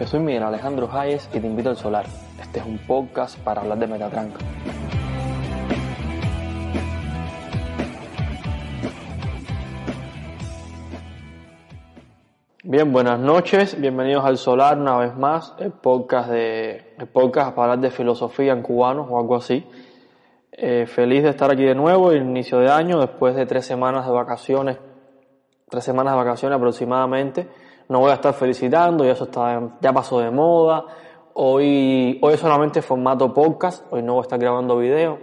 Yo soy Miguel Alejandro Hayes y te invito al Solar. Este es un podcast para hablar de Metatranca. Bien, buenas noches, bienvenidos al Solar una vez más, el podcast, de, el podcast para hablar de filosofía en cubano o algo así. Eh, feliz de estar aquí de nuevo, inicio de año, después de tres semanas de vacaciones, tres semanas de vacaciones aproximadamente. No voy a estar felicitando, ya eso está, ya pasó de moda. Hoy, hoy solamente formato podcast, hoy no voy a estar grabando video.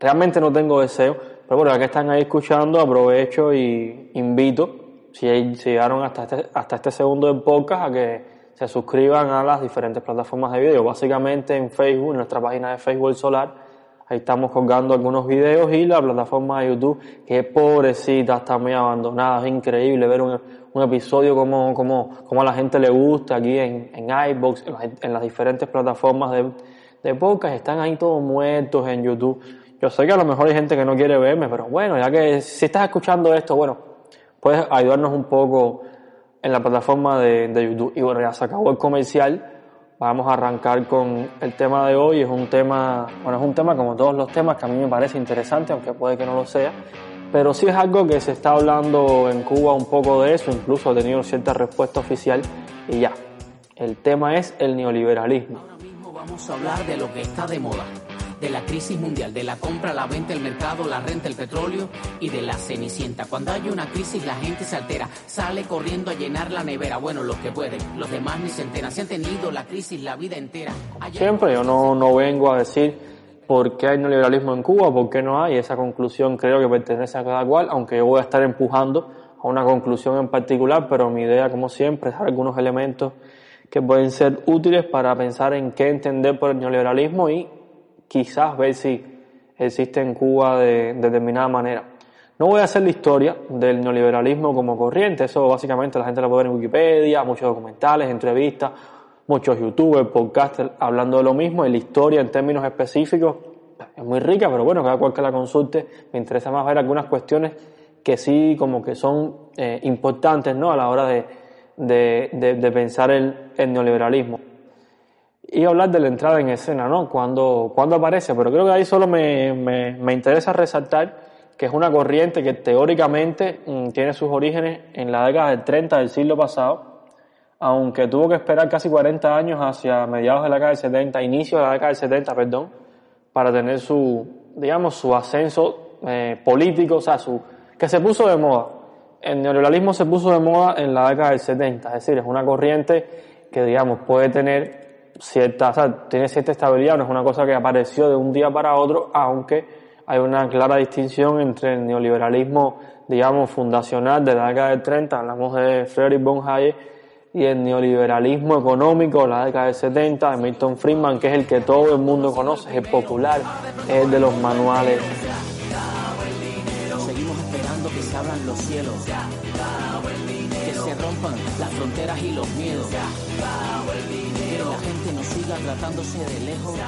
Realmente no tengo deseo, pero bueno, ya que están ahí escuchando, aprovecho y invito si, llegaron hasta este, hasta este segundo del podcast, a que se suscriban a las diferentes plataformas de video, básicamente en Facebook, en nuestra página de Facebook Solar, ahí estamos colgando algunos videos y la plataforma de YouTube, que pobrecita, está muy abandonada, es increíble ver un, un episodio como, como, como, a la gente le gusta aquí en, en iBox, en, las diferentes plataformas de, de podcast, están ahí todos muertos en YouTube. Yo sé que a lo mejor hay gente que no quiere verme, pero bueno, ya que si estás escuchando esto, bueno, puedes ayudarnos un poco en la plataforma de, de, YouTube. Y bueno, ya se acabó el comercial. Vamos a arrancar con el tema de hoy. Es un tema, bueno, es un tema como todos los temas que a mí me parece interesante, aunque puede que no lo sea. Pero sí es algo que se está hablando en Cuba un poco de eso, incluso ha tenido cierta respuesta oficial y ya. El tema es el neoliberalismo. Ahora mismo vamos a hablar de lo que está de moda de la crisis mundial, de la compra, la venta, el mercado, la renta, el petróleo y de la cenicienta. Cuando hay una crisis la gente se altera, sale corriendo a llenar la nevera. Bueno, los que pueden, los demás ni se enteran. Se han tenido la crisis la vida entera. Siempre yo no, no vengo a decir por qué hay neoliberalismo en Cuba, por qué no hay. Esa conclusión creo que pertenece a cada cual, aunque yo voy a estar empujando a una conclusión en particular, pero mi idea, como siempre, es dar algunos elementos que pueden ser útiles para pensar en qué entender por el neoliberalismo y quizás ver si existe en Cuba de, de, determinada manera. No voy a hacer la historia del neoliberalismo como corriente, eso básicamente la gente lo puede ver en Wikipedia, muchos documentales, entrevistas, muchos youtubers, podcasters hablando de lo mismo, y la historia en términos específicos es muy rica, pero bueno, cada cual que la consulte, me interesa más ver algunas cuestiones que sí como que son eh, importantes ¿no? a la hora de, de, de, pensar el, neoliberalismo y hablar de la entrada en escena, ¿no? Cuando, cuando aparece, pero creo que ahí solo me, me, me, interesa resaltar que es una corriente que teóricamente mmm, tiene sus orígenes en la década del 30 del siglo pasado, aunque tuvo que esperar casi 40 años hacia mediados de la década del 70, inicio de la década del 70, perdón, para tener su, digamos, su ascenso eh, político, o sea, su, que se puso de moda. El neoliberalismo se puso de moda en la década del 70, es decir, es una corriente que, digamos, puede tener cierta, o sea, tiene cierta estabilidad, no es una cosa que apareció de un día para otro, aunque hay una clara distinción entre el neoliberalismo, digamos, fundacional de la década del 30, hablamos de Friedrich von Hayek, y el neoliberalismo económico de la década del 70 de Milton Friedman, que es el que todo el mundo conoce, es el popular, es el de los manuales. Seguimos esperando que se abran los cielos, que se rompan las fronteras y los miedos que la gente nos siga tratándose de lejos.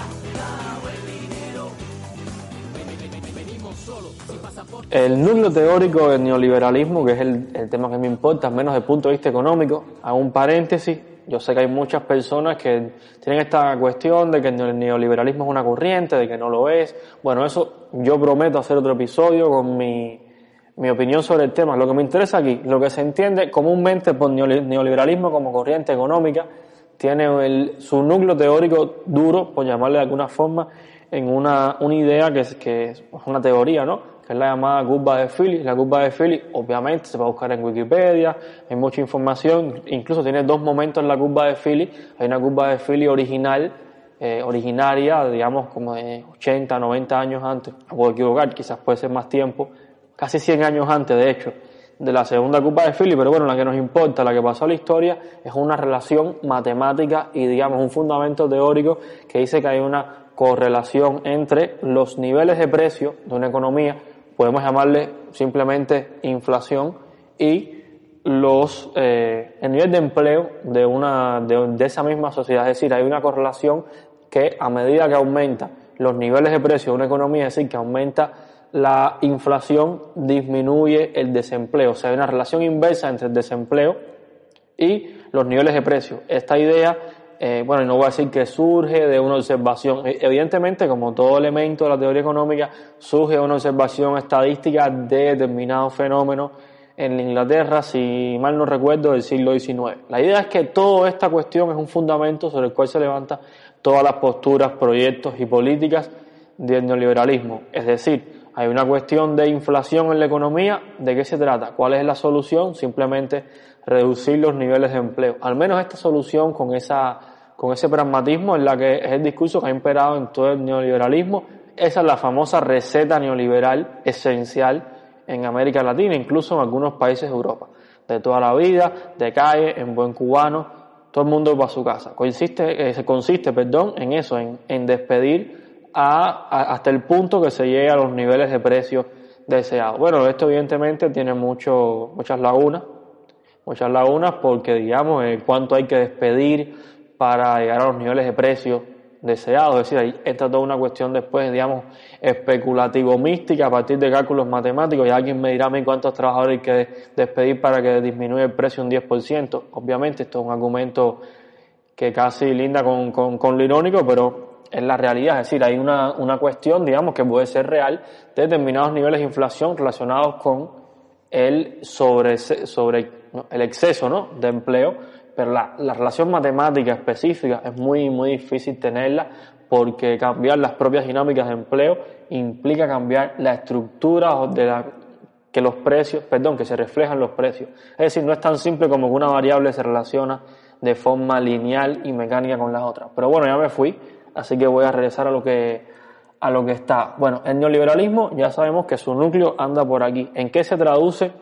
El núcleo teórico del neoliberalismo, que es el, tema que me importa, menos desde el punto de vista económico, hago un paréntesis, yo sé que hay muchas personas que tienen esta cuestión de que el neoliberalismo es una corriente, de que no lo es. Bueno, eso yo prometo hacer otro episodio con mi, mi opinión sobre el tema. Lo que me interesa aquí, lo que se entiende comúnmente por neoliberalismo como corriente económica, tiene su núcleo teórico duro, por llamarle de alguna forma, en una, una idea que es, que es una teoría, ¿no? Es la llamada curva de Philly. La curva de Philly, obviamente, se a buscar en Wikipedia, hay mucha información, incluso tiene dos momentos en la curva de Philly. Hay una curva de Philly original, eh, originaria, digamos, como de 80, 90 años antes, no puedo equivocar, quizás puede ser más tiempo, casi 100 años antes, de hecho, de la segunda Copa de Philly, pero bueno, la que nos importa, la que pasó a la historia, es una relación matemática y digamos un fundamento teórico que dice que hay una correlación entre los niveles de precio de una economía, podemos llamarle simplemente inflación, y los eh, el nivel de empleo de una de, esa misma sociedad. Es decir, hay una correlación que a medida que aumenta los niveles de precio de una economía, es decir, que aumenta la inflación, disminuye el desempleo. O sea, hay una relación inversa entre el desempleo y los niveles de precio. Esta idea, eh, bueno, no voy a decir que surge de una observación. E, evidentemente, como todo elemento de la teoría económica, surge de una observación estadística de determinados fenómenos en Inglaterra, si mal no recuerdo, del siglo XIX. La idea es que toda esta cuestión es un fundamento sobre el cual se levantan todas las posturas, proyectos y políticas del neoliberalismo. Es decir, hay una cuestión de inflación en la economía, ¿de qué se trata? ¿Cuál es la solución? Simplemente reducir los niveles de empleo. Al menos esta solución con, esa, con ese pragmatismo en la que es el discurso que ha imperado en todo el neoliberalismo. Esa es la famosa receta neoliberal esencial en América Latina, incluso en algunos países de Europa. De toda la vida, de calle, en buen cubano, todo el mundo va a su casa. Consiste, eh, consiste perdón, en eso, en, despedir a, hasta el punto que se llegue a los niveles de precios deseados. Bueno, esto evidentemente tiene mucho, muchas lagunas, muchas lagunas porque, digamos, cuánto hay que despedir para llegar a los niveles de precios deseado. Es decir, ahí entra toda una cuestión después, digamos, especulativo-mística a partir de cálculos matemáticos. Y alguien me dirá a mí cuántos trabajadores hay que despedir para que disminuya el precio un 10%. Obviamente, esto es un argumento que casi linda con, con, lo irónico, pero es la realidad. Es decir, hay una, una cuestión, digamos, que puede ser real de determinados niveles de inflación relacionados con el sobre, sobre el exceso ¿no? de empleo pero la, relación matemática específica es muy, muy difícil tenerla porque cambiar las propias dinámicas de empleo implica cambiar la estructura de la, que los precios, perdón, que se reflejan los precios. Es decir, no es tan simple como que una variable se relaciona de forma lineal y mecánica con las otras. Pero bueno, ya me fui, así que voy a regresar a lo que a lo que está. Bueno, el neoliberalismo ya sabemos que su núcleo anda por aquí. ¿En qué se traduce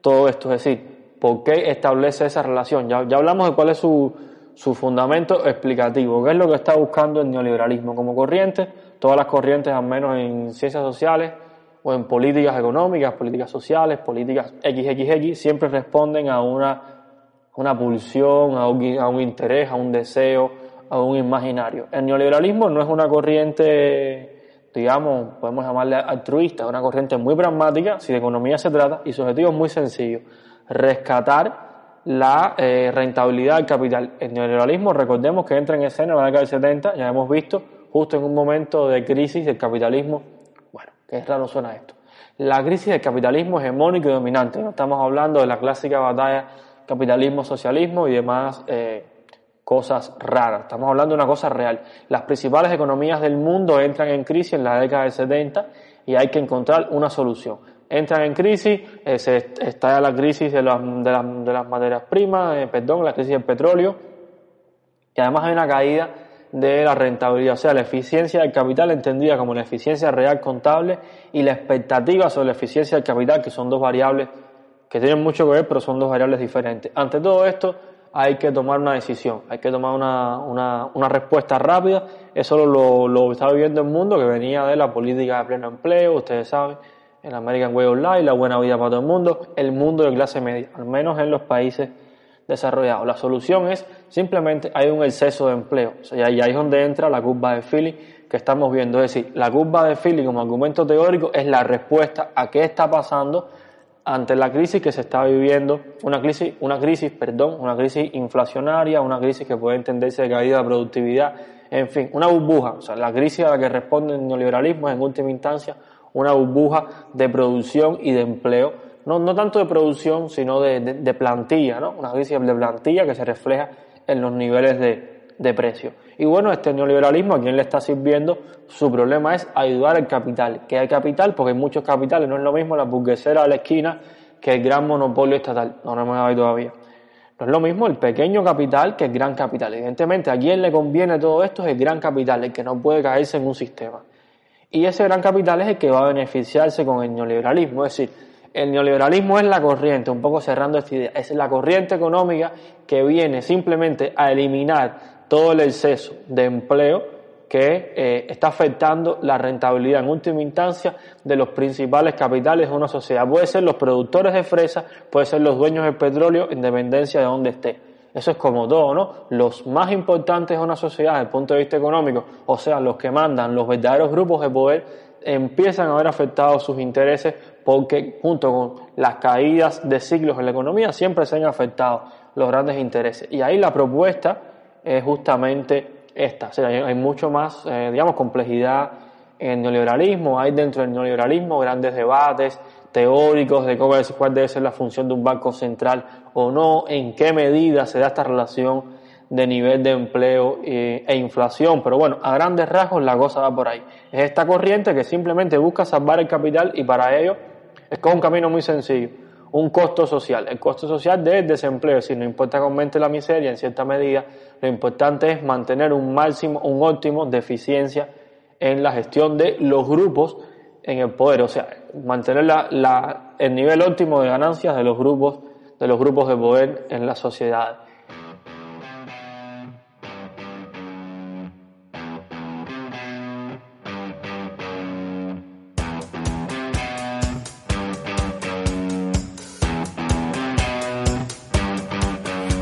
todo esto? Es decir, ¿Por qué establece esa relación? Ya, ya hablamos de cuál es su, su, fundamento explicativo, qué es lo que está buscando el neoliberalismo como corriente, todas las corrientes, al menos en ciencias sociales o en políticas económicas, políticas sociales, políticas XXX, siempre responden a una, una pulsión, a un, a un interés, a un deseo, a un imaginario. El neoliberalismo no es una corriente digamos, podemos llamarle altruista, una corriente muy pragmática, si de economía se trata, y su objetivo es muy sencillo, rescatar la eh, rentabilidad del capital. El neoliberalismo, recordemos que entra en escena en la década del 70, ya hemos visto, justo en un momento de crisis del capitalismo. Bueno, qué raro suena esto. La crisis del capitalismo hegemónico y dominante. No estamos hablando de la clásica batalla capitalismo-socialismo y demás eh, cosas raras. Estamos hablando de una cosa real. Las principales economías del mundo entran en crisis en la década del 70 y hay que encontrar una solución entran en crisis, eh, se está la crisis de, las, de, las, de las materias primas, eh, perdón, la crisis del petróleo, y además hay una caída de la rentabilidad, o sea, la eficiencia del capital entendida como la eficiencia real contable y la expectativa sobre la eficiencia del capital, que son dos variables que tienen mucho que ver, pero son dos variables diferentes. Ante todo esto, hay que tomar una decisión, hay que tomar una, una, una respuesta rápida. Eso lo, lo está viviendo el mundo que venía de la política de pleno empleo, ustedes saben, el American Way of Life, la buena vida para todo el mundo, el mundo de clase media, al menos en los países desarrollados. La solución es simplemente hay un exceso de empleo. y ahí es donde entra la curva de Philly que estamos viendo. Es decir, la curva de Philly como argumento teórico es la respuesta a qué está pasando ante la crisis que se está viviendo, una crisis, una crisis, perdón, una crisis inflacionaria, una crisis que puede entenderse de caída de productividad, en fin, una burbuja. O sea, la crisis a la que responde el neoliberalismo es en última instancia una burbuja de producción y de empleo, no, no tanto de producción, sino de, de, plantilla, ¿no? una crisis de plantilla que se refleja en los niveles de, de precio. Y bueno, este neoliberalismo, ¿a quién le está sirviendo? Su problema es ayudar al capital. ¿Qué hay capital? Porque hay muchos capitales, no es lo mismo la burguesera a la esquina que el gran monopolio estatal. No, no me dado todavía. No es lo mismo el pequeño capital que el gran capital. Evidentemente, a quién le conviene todo esto es el gran capital, el que no puede caerse en un sistema. Y ese gran capital es el que va a beneficiarse con el neoliberalismo. Es decir, el neoliberalismo es la corriente, un poco cerrando esta idea, es la corriente económica que viene simplemente a eliminar todo el exceso de empleo que eh, está afectando la rentabilidad en última instancia de los principales capitales de una sociedad. Puede ser los productores de fresa, puede ser los dueños del petróleo, en dependencia de dónde esté. Eso es como todo, ¿no? Los más importantes de una sociedad desde el punto de vista económico, o sea, los que mandan, los verdaderos grupos de poder, empiezan a ver afectados sus intereses porque junto con las caídas de ciclos en la economía siempre se han afectado los grandes intereses. Y ahí la propuesta es justamente esta. O sea, hay, mucho más, eh, digamos, complejidad en el neoliberalismo. Hay dentro del neoliberalismo grandes debates teóricos de cómo, cuál debe ser la función de un banco central o no, en qué medida se da esta relación de nivel de empleo eh, e inflación. Pero bueno, a grandes rasgos la cosa va por ahí. Es esta corriente que simplemente busca salvar el capital y para ello es con un camino muy sencillo un costo social. El costo social del desempleo, si no importa que aumente la miseria en cierta medida, lo importante es mantener un máximo, un óptimo de eficiencia en la gestión de los grupos en el poder, o sea, mantener la, el nivel óptimo de ganancias de los grupos de los grupos de poder en la sociedad.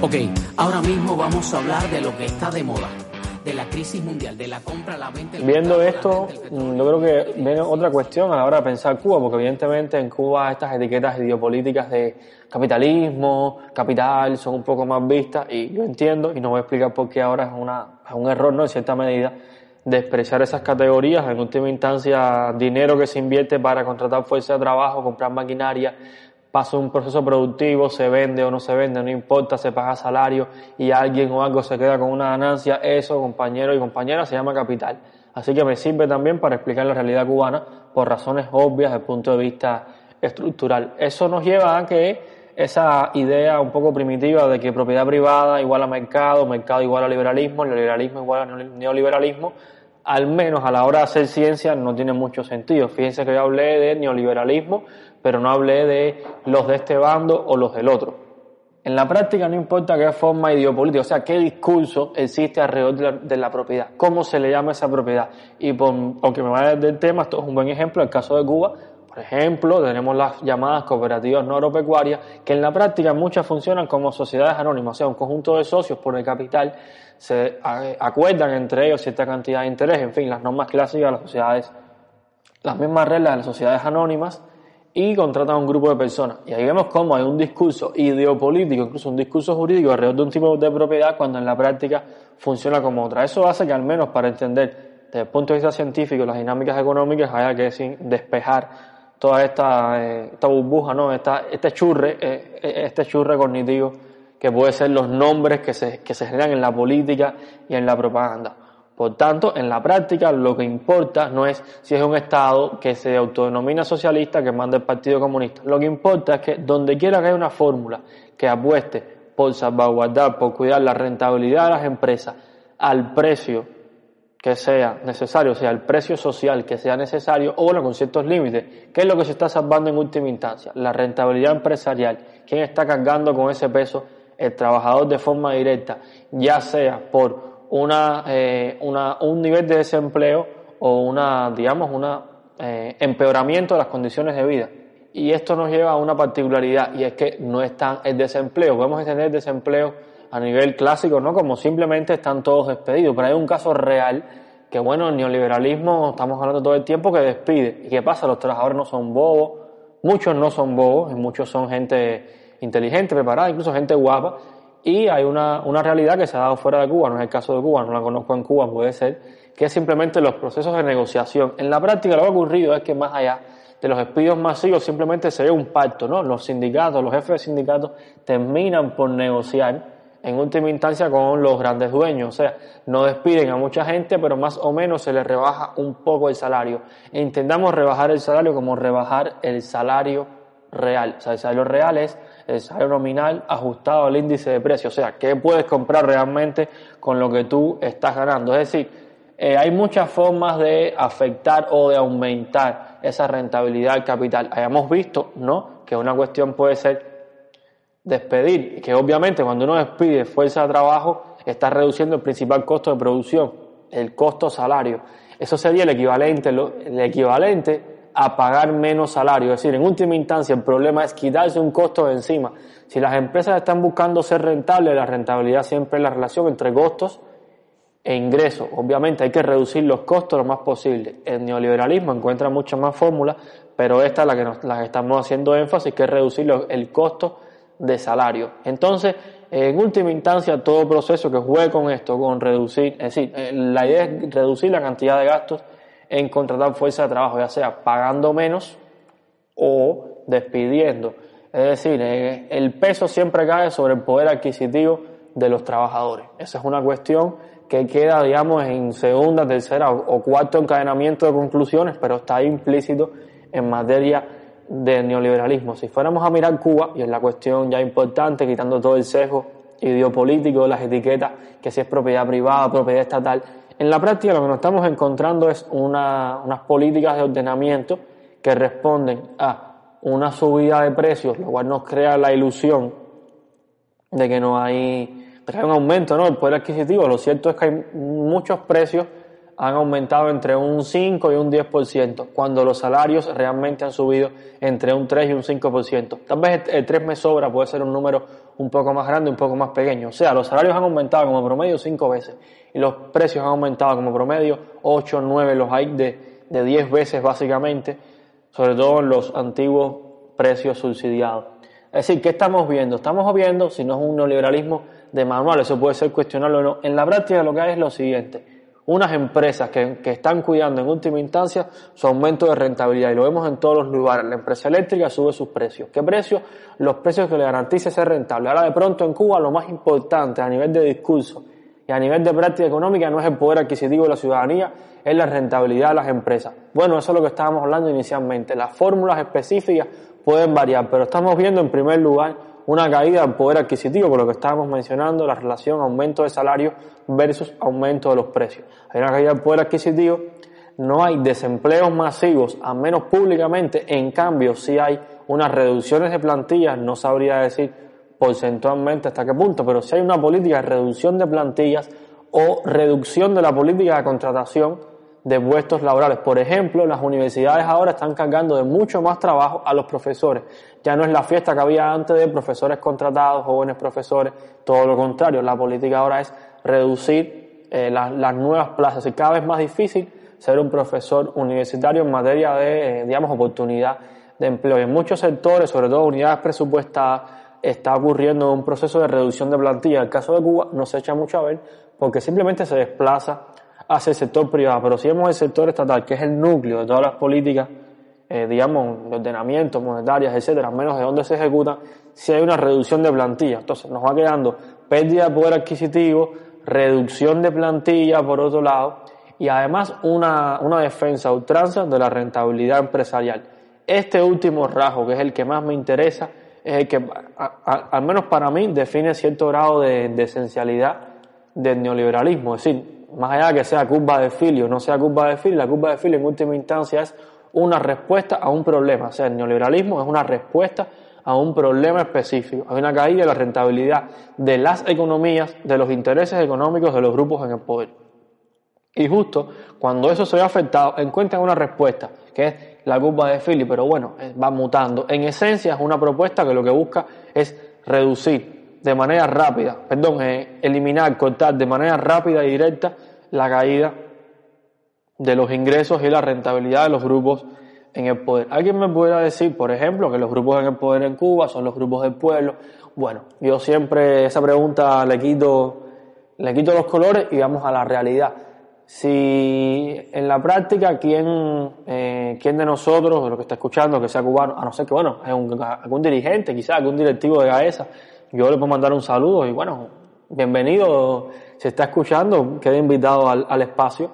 Ok, ahora mismo vamos a hablar de lo que está de moda, la crisis mundial, de la compra, la venta. Viendo esto, mm, yo creo que viene otra cuestión a la hora de pensar Cuba, porque evidentemente en Cuba estas etiquetas ideopolíticas de capitalismo, capital, son un poco más vistas y yo entiendo, y no voy a explicar por qué ahora es, una, es un error, ¿no? En cierta medida, despreciar esas categorías, en última instancia, dinero que se invierte para contratar fuerza de trabajo, comprar maquinaria, pasa un proceso productivo, se vende o no se vende, no importa, se paga salario y alguien o algo se queda con una ganancia, eso, compañero y compañera, se llama capital. Así que me sirve también para explicar la realidad cubana por razones obvias desde el punto de vista estructural. Eso nos lleva a que esa idea un poco primitiva de que propiedad privada igual a mercado, mercado igual a liberalismo, liberalismo igual a neoliberalismo, al menos a la hora de hacer ciencia no tiene mucho sentido. Fíjense que yo hablé de neoliberalismo, pero no hablé de los de este bando o los del otro. En la práctica no importa qué forma ideopolítica, o sea, qué discurso existe alrededor de la, propiedad, cómo se le llama esa propiedad. Y por, aunque me vaya del tema, esto es un buen ejemplo, el caso de Cuba, por ejemplo, tenemos las llamadas cooperativas no agropecuarias, que en la práctica muchas funcionan como sociedades anónimas, o sea, un conjunto de socios por el capital se acuerdan entre ellos cierta cantidad de interés, en fin, las normas clásicas de las sociedades, las mismas reglas de las sociedades anónimas, y contratan a un grupo de personas. Y ahí vemos cómo hay un discurso ideopolítico, incluso un discurso jurídico alrededor de un tipo de propiedad cuando en la práctica funciona como otra. Eso hace que al menos para entender desde el punto de vista científico las dinámicas económicas haya que despejar toda esta, eh, esta burbuja, ¿no? esta, este, churre, eh, eh, este churre cognitivo que puede ser los nombres que se, que se generan en la política y en la propaganda. Por tanto, en la práctica lo que importa no es si es un Estado que se autodenomina socialista que manda el Partido Comunista. Lo que importa es que donde quiera que haya una fórmula que apueste por salvaguardar, por cuidar la rentabilidad de las empresas al precio que sea necesario, o sea, el precio social que sea necesario, o bueno, con ciertos límites. ¿Qué es lo que se está salvando en última instancia? La rentabilidad empresarial. ¿Quién está cargando con ese peso? El trabajador de forma directa, ya sea por una, eh, una, un nivel de desempleo o una, digamos, una eh, empeoramiento de las condiciones de vida. Y esto nos lleva a una particularidad y es que no están el desempleo. Podemos entender el desempleo a nivel clásico, ¿no? Como simplemente están todos despedidos. Pero hay un caso real que, bueno, el neoliberalismo, estamos hablando todo el tiempo, que despide. ¿Y qué pasa? Los trabajadores no son bobos, muchos no son bobos, muchos son gente inteligente, preparada, incluso gente guapa, y hay una, una, realidad que se ha dado fuera de Cuba, no es el caso de Cuba, no la conozco en Cuba, puede ser, que es simplemente los procesos de negociación. En la práctica lo que ha ocurrido es que más allá de los despidos masivos simplemente se ve un pacto, ¿no? Los sindicatos, los jefes de sindicatos terminan por negociar en última instancia con los grandes dueños, o sea, no despiden a mucha gente, pero más o menos se les rebaja un poco el salario. Intentamos rebajar el salario como rebajar el salario real. O sea, el salario real es el salario nominal ajustado al índice de precio, o sea, qué puedes comprar realmente con lo que tú estás ganando. Es decir, eh, hay muchas formas de afectar o de aumentar esa rentabilidad del capital. Hayamos visto, ¿no? Que una cuestión puede ser despedir, que obviamente cuando uno despide fuerza de trabajo, está reduciendo el principal costo de producción, el costo salario. Eso sería el equivalente, el equivalente a pagar menos salario. Es decir, en última instancia el problema es quitarse un costo de encima. Si las empresas están buscando ser rentables, la rentabilidad siempre es la relación entre costos e ingresos. Obviamente hay que reducir los costos lo más posible. El neoliberalismo encuentra muchas más fórmulas, pero esta es la que, nos, la que estamos haciendo énfasis, que es reducir el costo de salario. Entonces, en última instancia, todo proceso que juegue con esto, con reducir, es decir, eh, la idea es reducir la cantidad de gastos en contratar fuerza de trabajo, ya sea pagando menos o despidiendo. Es decir, eh, el peso siempre cae sobre el poder adquisitivo de los trabajadores. Esa es una cuestión que queda, digamos, en segunda, tercera o cuarto encadenamiento de conclusiones, pero está implícito en materia de neoliberalismo. Si fuéramos a mirar Cuba, y es la cuestión ya importante, quitando todo el sesgo ideopolítico, las etiquetas, que si es propiedad privada, propiedad estatal, en la práctica lo que nos estamos encontrando es unas políticas de ordenamiento que responden a una subida de precios, lo cual nos crea la ilusión de que no hay, un aumento ¿no? del poder adquisitivo. Lo cierto es que hay muchos precios han aumentado entre un 5 y un 10%, cuando los salarios realmente han subido entre un 3 y un 5%. Tal vez el 3 me sobra, puede ser un número un poco más grande, un poco más pequeño. O sea, los salarios han aumentado como promedio 5 veces y los precios han aumentado como promedio 8, 9, los hay de, de 10 veces básicamente, sobre todo en los antiguos precios subsidiados. Es decir, ¿qué estamos viendo? Estamos viendo, si no es un neoliberalismo de manual, eso puede ser cuestionable o no. En la práctica lo que hay es lo siguiente unas empresas que, están cuidando en última instancia su aumento de rentabilidad y lo vemos en todos los lugares. La empresa eléctrica sube sus precios. ¿Qué precios? Los precios que le garantice ser rentable. Ahora de pronto en Cuba lo más importante a nivel de discurso y a nivel de práctica económica no es el poder adquisitivo de la ciudadanía, es la rentabilidad de las empresas. Bueno, eso es lo que estábamos hablando inicialmente. Las fórmulas específicas pueden variar, pero estamos viendo en primer lugar una caída del poder adquisitivo, por lo que estábamos mencionando, la relación aumento de salario versus aumento de los precios. Hay una caída del poder adquisitivo, no hay desempleos masivos, al menos públicamente, en cambio sí hay unas reducciones de plantillas, no sabría decir porcentualmente hasta qué punto, pero sí hay una política de reducción de plantillas o reducción de la política de contratación de puestos laborales. Por ejemplo, las universidades ahora están cargando de mucho más trabajo a los profesores. Ya no es la fiesta que había antes de profesores contratados, jóvenes profesores, todo lo contrario. La política ahora es reducir eh, las nuevas plazas y cada vez más difícil ser un profesor universitario en materia de, eh, digamos, oportunidad de empleo. Y en muchos sectores, sobre todo unidades presupuestadas, está ocurriendo un proceso de reducción de plantilla. En el caso de Cuba no se echa mucho a ver porque simplemente se desplaza hacia el sector privado, pero si vemos el sector estatal, que es el núcleo de todas las políticas, eh, digamos, de ordenamiento, monetarias, etcétera, menos de dónde se ejecuta, si hay una reducción de plantilla. Entonces nos va quedando pérdida de poder adquisitivo, reducción de plantilla por otro lado, y además una, una defensa ultranza de la rentabilidad empresarial. Este último rasgo, que es el que más me interesa, es el que, al menos para mí, define cierto grado de, de esencialidad del neoliberalismo. Es decir, más allá de que sea curva de filio o no sea curva de filio, la curva de filio en última instancia es una respuesta a un problema. O sea, el neoliberalismo es una respuesta a un problema específico. Hay una caída de la rentabilidad de las economías, de los intereses económicos de los grupos en el poder. Y justo cuando eso se ve afectado, encuentran una respuesta, que es la curva de Philly, pero bueno, va mutando. En esencia es una propuesta que lo que busca es reducir de manera rápida, perdón, eh, eliminar, cortar de manera rápida y directa la caída de los ingresos y la rentabilidad de los grupos en el poder. ¿Alguien me pudiera decir, por ejemplo, que los grupos en el poder en Cuba son los grupos del pueblo? Bueno, yo siempre esa pregunta le quito, le quito los colores y vamos a la realidad. Si en la práctica, ¿quién, eh, ¿quién de nosotros, de lo que está escuchando, que sea cubano, a no ser que, bueno, es un, algún dirigente, quizás algún directivo de GAESA, yo le puedo mandar un saludo y bueno, bienvenido, si está escuchando, quede invitado al, espacio.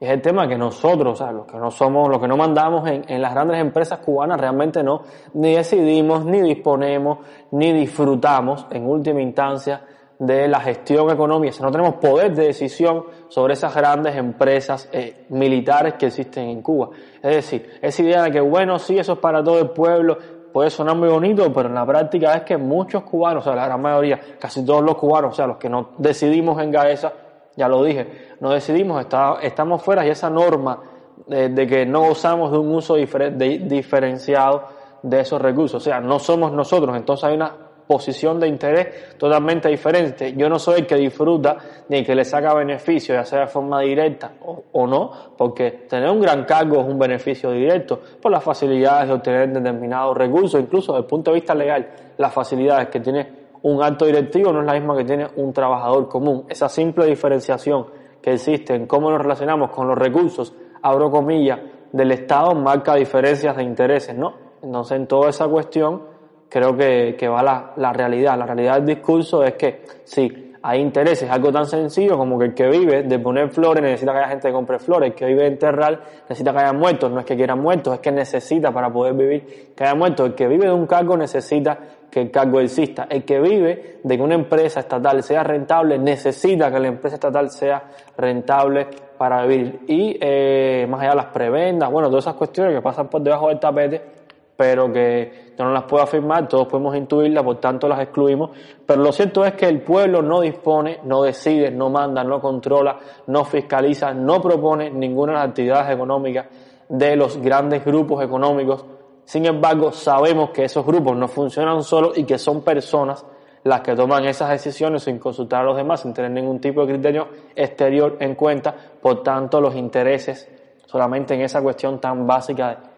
Es el tema que nosotros, o sea, los que no somos, los que no mandamos en, en las grandes empresas cubanas, realmente no, ni decidimos, ni disponemos, ni disfrutamos, en última instancia, de la gestión económica, si no tenemos poder de decisión sobre esas grandes empresas eh, militares que existen en Cuba. Es decir, esa idea de que, bueno, sí, eso es para todo el pueblo, puede sonar muy bonito, pero en la práctica es que muchos cubanos, o sea, la gran mayoría, casi todos los cubanos, o sea, los que no decidimos en Gaesa, ya lo dije, no decidimos, estamos fuera y esa norma de, que no gozamos de un uso diferenciado de esos recursos, o sea, no somos nosotros, entonces hay una posición de interés totalmente diferente. Yo no soy el que disfruta ni el que le saca beneficio, ya sea de forma directa o, no, porque tener un gran cargo es un beneficio directo por las facilidades de obtener determinados recursos, incluso desde el punto de vista legal, las facilidades que tiene un alto directivo no es la misma que tiene un trabajador común. Esa simple diferenciación que existe en cómo nos relacionamos con los recursos, abro comillas, del Estado marca diferencias de intereses, ¿no? Entonces, en toda esa cuestión, creo que, que va la, la, realidad. La realidad del discurso es que sí, hay intereses, algo tan sencillo como que el que vive de poner flores necesita que haya gente que compre flores, el que vive de enterrar necesita que haya muertos, no es que quieran muertos, es que necesita para poder vivir que haya muertos. El que vive de un cargo necesita que el cargo exista. El que vive de que una empresa estatal sea rentable necesita que la empresa estatal sea rentable para vivir. Y eh, más allá de las prebendas, bueno, todas esas cuestiones que pasan por debajo del tapete, pero que yo no las puedo afirmar, todos podemos intuirlas, por tanto las excluimos, pero lo cierto es que el pueblo no dispone, no decide, no manda, no controla, no fiscaliza, no propone ninguna de las actividades económicas de los grandes grupos económicos. Sin embargo, sabemos que esos grupos no funcionan solos y que son personas las que toman esas decisiones sin consultar a los demás, sin tener ningún tipo de criterio exterior en cuenta, por tanto los intereses solamente en esa cuestión tan básica de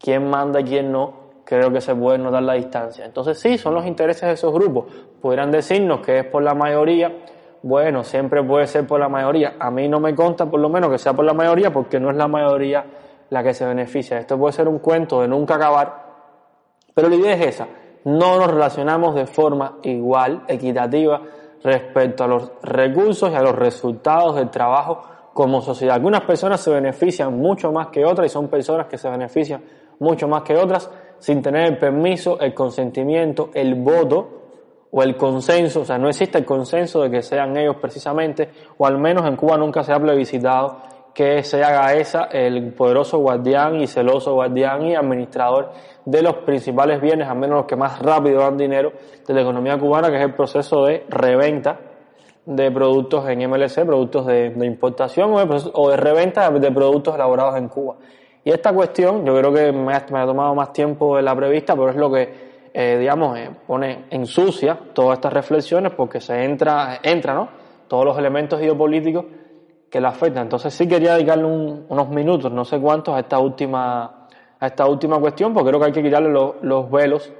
quién manda y quién no, creo que se puede notar la distancia. Entonces sí, son los intereses de esos grupos. Podrían decirnos que es por la mayoría. Bueno, siempre puede ser por la mayoría. A mí no me consta por lo menos que sea por la mayoría porque no es la mayoría la que se beneficia. Esto puede ser un cuento de nunca acabar. Pero la idea es esa. No nos relacionamos de forma igual, equitativa, respecto a los recursos y a los resultados del trabajo como sociedad. Algunas personas se benefician mucho más que otras y son personas que se benefician mucho más que otras, sin tener el permiso, el consentimiento, el voto o el consenso, o sea, no existe el consenso de que sean ellos precisamente, o al menos en Cuba nunca se ha plebiscitado que se haga esa el poderoso guardián y celoso guardián y administrador de los principales bienes, al menos los que más rápido dan dinero de la economía cubana, que es el proceso de reventa de productos en MLC, productos de, importación o de, reventa de productos elaborados en Cuba. Y esta cuestión, yo creo que me ha, tomado más tiempo de la prevista, pero es lo que, eh, digamos, eh, pone en sucia todas estas reflexiones porque se entra, entra, ¿no? Todos los elementos geopolíticos que la afectan. Entonces sí quería dedicarle unos minutos, no sé cuántos, a esta última, a esta última cuestión, porque creo que hay que quitarle los velos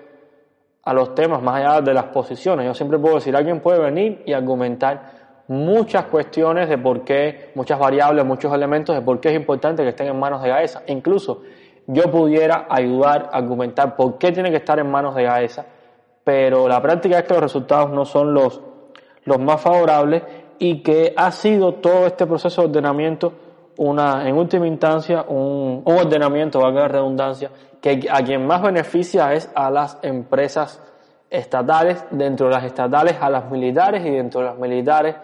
a los temas más allá de las posiciones. Yo siempre puedo decir, alguien puede venir y argumentar muchas cuestiones de por qué, muchas variables, muchos elementos de por qué es importante que estén en manos de GAESA. Incluso yo pudiera ayudar a argumentar por qué tiene que estar en manos de GAESA, pero la práctica es que los resultados no son los, los más favorables y que ha sido todo este proceso de ordenamiento una, en última instancia, un, un ordenamiento, valga la redundancia, que a quien más beneficia es a las empresas estatales, dentro de las estatales a las militares y dentro de las militares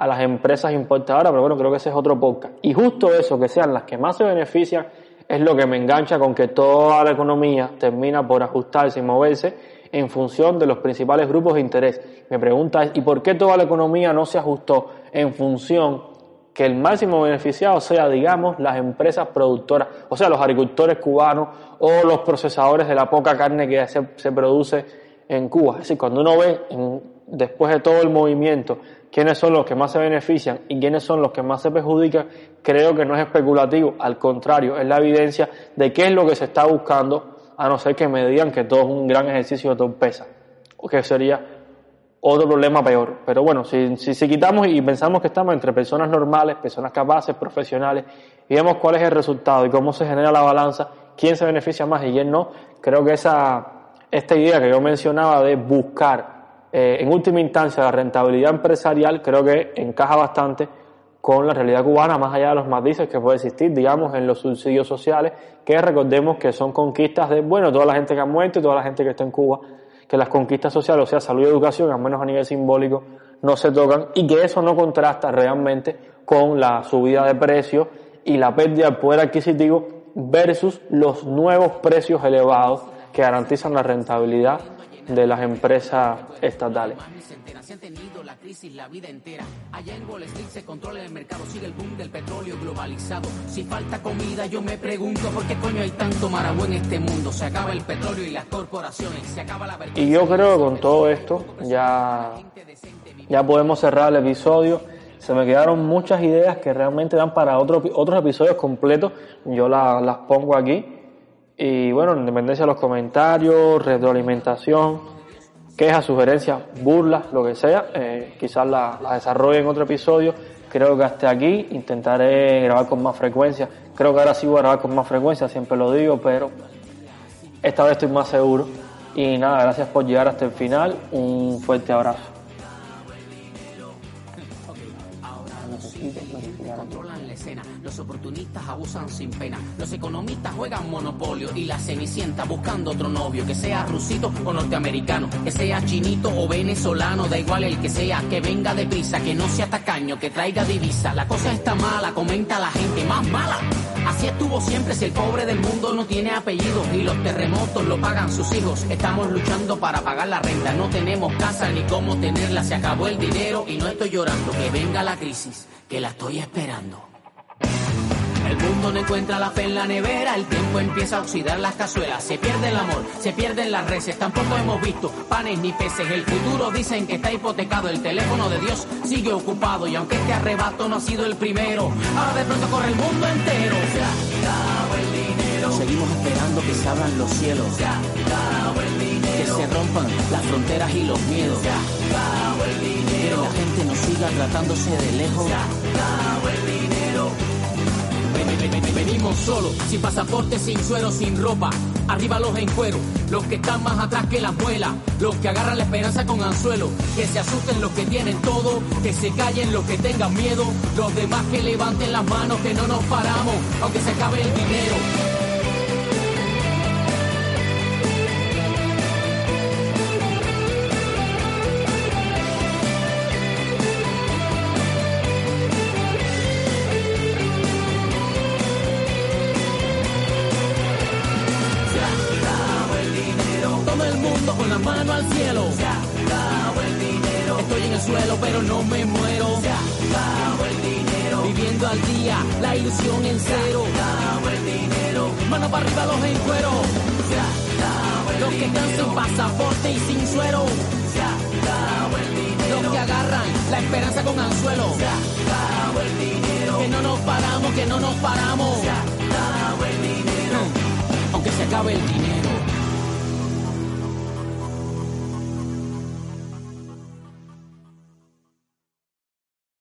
a las empresas importadoras, pero bueno, creo que ese es otro podcast. Y justo eso, que sean las que más se benefician, es lo que me engancha con que toda la economía termina por ajustarse y moverse en función de los principales grupos de interés. Mi pregunta es, ¿y por qué toda la economía no se ajustó en función que el máximo beneficiado sea, digamos, las empresas productoras, o sea, los agricultores cubanos o los procesadores de la poca carne que se, se produce en Cuba? Es decir, cuando uno ve después de todo el movimiento quiénes son los que más se benefician y quiénes son los que más se perjudican, creo que no es especulativo, al contrario, es la evidencia de qué es lo que se está buscando, a no ser que me digan que todo es un gran ejercicio de torpeza, o que sería otro problema peor. Pero bueno, si, si, quitamos y pensamos que estamos entre personas normales, personas capaces, profesionales, y vemos cuál es el resultado y cómo se genera la balanza, quién se beneficia más y quién no, creo que esa, esta idea que yo mencionaba de buscar eh, en última instancia, la rentabilidad empresarial creo que encaja bastante con la realidad cubana, más allá de los matices que puede existir, digamos, en los subsidios sociales, que recordemos que son conquistas de, bueno, toda la gente que ha muerto y toda la gente que está en Cuba, que las conquistas sociales, o sea, salud y educación, al menos a nivel simbólico, no se tocan y que eso no contrasta realmente con la subida de precios y la pérdida del poder adquisitivo versus los nuevos precios elevados que garantizan la rentabilidad de las empresas estatales. Se han tenido la crisis la vida entera. Allá en Wall Street se controla el mercado, sigue el boom del petróleo globalizado. Si falta comida, yo me pregunto por qué coño hay tanto marabú en este mundo. Se acaba el petróleo y las corporaciones, se acaba la Y yo creo que con todo esto ya, ya podemos cerrar el episodio. Se me quedaron muchas ideas que realmente dan para otro, otros episodios completos. Yo las pongo aquí. Y bueno, en dependencia de los comentarios, retroalimentación, quejas, sugerencias, burlas, lo que sea, eh, quizás la, la desarrolle en otro episodio. Creo que hasta aquí intentaré grabar con más frecuencia. Creo que ahora sí voy a grabar con más frecuencia, siempre lo digo, pero esta vez estoy más seguro. Y nada, gracias por llegar hasta el final. Un fuerte abrazo. Los oportunistas abusan sin pena. Los economistas juegan monopolio. Y la cenicienta buscando otro novio. Que sea rusito o norteamericano. Que sea chinito o venezolano. Da igual el que sea. Que venga deprisa. Que no sea tacaño. Que traiga divisa. La cosa está mala. Comenta la gente más mala. Así estuvo siempre. Si el pobre del mundo no tiene apellido. Y los terremotos lo pagan sus hijos. Estamos luchando para pagar la renta. No tenemos casa ni cómo tenerla. Se acabó el dinero. Y no estoy llorando. Que venga la crisis. Que la estoy esperando. El mundo no encuentra la fe en la nevera, el tiempo empieza a oxidar las cazuelas, se pierde el amor, se pierden las reses, tampoco hemos visto panes ni peces, el futuro dicen que está hipotecado, el teléfono de Dios sigue ocupado y aunque este arrebato no ha sido el primero, ahora de pronto corre el mundo entero. Se el dinero. Seguimos esperando que se abran los cielos, se ha el dinero. que se rompan las fronteras y los miedos, se ha el dinero. que la gente nos siga tratándose de lejos. Se ha el dinero. Venimos solos, sin pasaporte, sin suero, sin ropa. Arriba los en cuero, los que están más atrás que las muelas. Los que agarran la esperanza con anzuelo. Que se asusten los que tienen todo, que se callen los que tengan miedo. Los demás que levanten las manos, que no nos paramos, aunque se acabe el dinero.